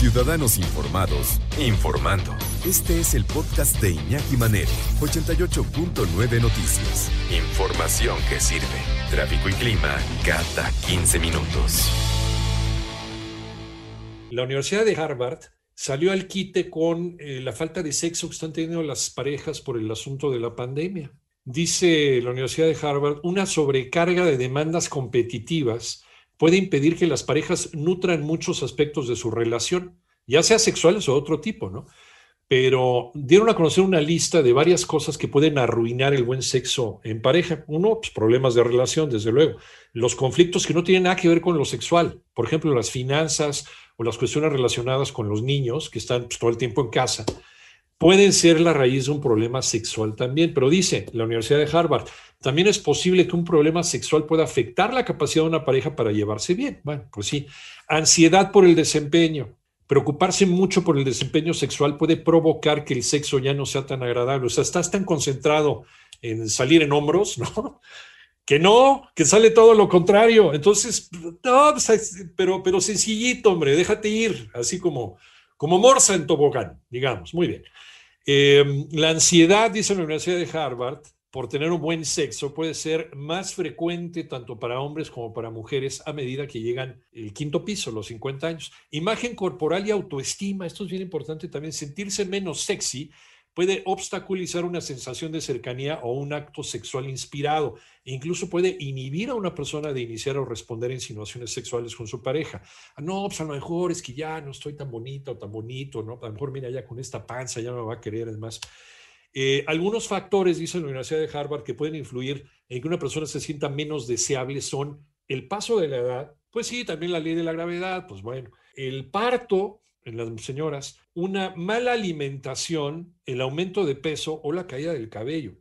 Ciudadanos Informados, informando. Este es el podcast de Iñaki Manero, 88.9 Noticias. Información que sirve. Tráfico y clima cada 15 minutos. La Universidad de Harvard salió al quite con eh, la falta de sexo que están teniendo las parejas por el asunto de la pandemia. Dice la Universidad de Harvard, una sobrecarga de demandas competitivas puede impedir que las parejas nutran muchos aspectos de su relación, ya sea sexuales o otro tipo, ¿no? Pero dieron a conocer una lista de varias cosas que pueden arruinar el buen sexo en pareja. Uno, pues problemas de relación, desde luego. Los conflictos que no tienen nada que ver con lo sexual, por ejemplo, las finanzas o las cuestiones relacionadas con los niños que están pues, todo el tiempo en casa pueden ser la raíz de un problema sexual también. Pero dice la Universidad de Harvard, también es posible que un problema sexual pueda afectar la capacidad de una pareja para llevarse bien. Bueno, pues sí. Ansiedad por el desempeño. Preocuparse mucho por el desempeño sexual puede provocar que el sexo ya no sea tan agradable. O sea, estás tan concentrado en salir en hombros, ¿no? Que no, que sale todo lo contrario. Entonces, no, pues, pero, pero sencillito, hombre, déjate ir, así como, como morsa en tobogán, digamos. Muy bien. Eh, la ansiedad, dice la Universidad de Harvard, por tener un buen sexo puede ser más frecuente tanto para hombres como para mujeres a medida que llegan el quinto piso, los 50 años. Imagen corporal y autoestima, esto es bien importante también, sentirse menos sexy puede obstaculizar una sensación de cercanía o un acto sexual inspirado. E incluso puede inhibir a una persona de iniciar o responder insinuaciones sexuales con su pareja. No, pues a lo mejor es que ya no estoy tan bonita o tan bonito, ¿no? A lo mejor, mira, ya con esta panza ya me va a querer, es más. Eh, algunos factores, dice la Universidad de Harvard, que pueden influir en que una persona se sienta menos deseable son el paso de la edad, pues sí, también la ley de la gravedad, pues bueno, el parto, en las señoras, una mala alimentación, el aumento de peso o la caída del cabello.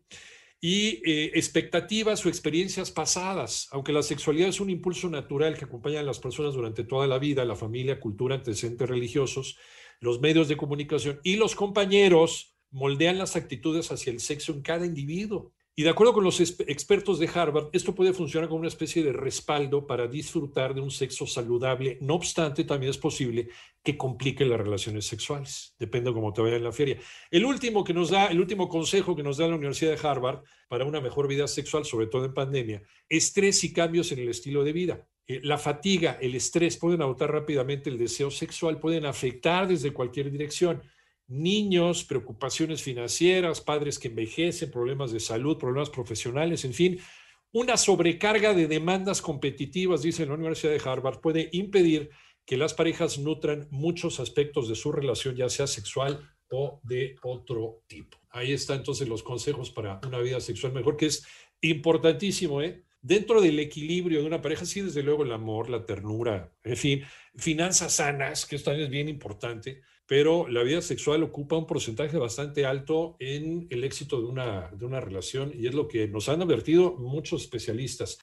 Y eh, expectativas o experiencias pasadas, aunque la sexualidad es un impulso natural que acompaña a las personas durante toda la vida, la familia, cultura, antecedentes religiosos, los medios de comunicación y los compañeros moldean las actitudes hacia el sexo en cada individuo. Y de acuerdo con los expertos de Harvard, esto puede funcionar como una especie de respaldo para disfrutar de un sexo saludable. No obstante, también es posible que complique las relaciones sexuales. Depende de cómo te vaya en la feria. El último que nos da, el último consejo que nos da la Universidad de Harvard para una mejor vida sexual, sobre todo en pandemia, estrés y cambios en el estilo de vida. Eh, la fatiga, el estrés pueden agotar rápidamente el deseo sexual, pueden afectar desde cualquier dirección niños, preocupaciones financieras, padres que envejecen, problemas de salud, problemas profesionales, en fin, una sobrecarga de demandas competitivas, dice la Universidad de Harvard, puede impedir que las parejas nutran muchos aspectos de su relación, ya sea sexual o de otro tipo. Ahí están entonces los consejos para una vida sexual mejor, que es importantísimo, ¿eh? Dentro del equilibrio de una pareja, sí, desde luego el amor, la ternura, en fin, finanzas sanas, que esto también es bien importante, pero la vida sexual ocupa un porcentaje bastante alto en el éxito de una, de una relación y es lo que nos han advertido muchos especialistas.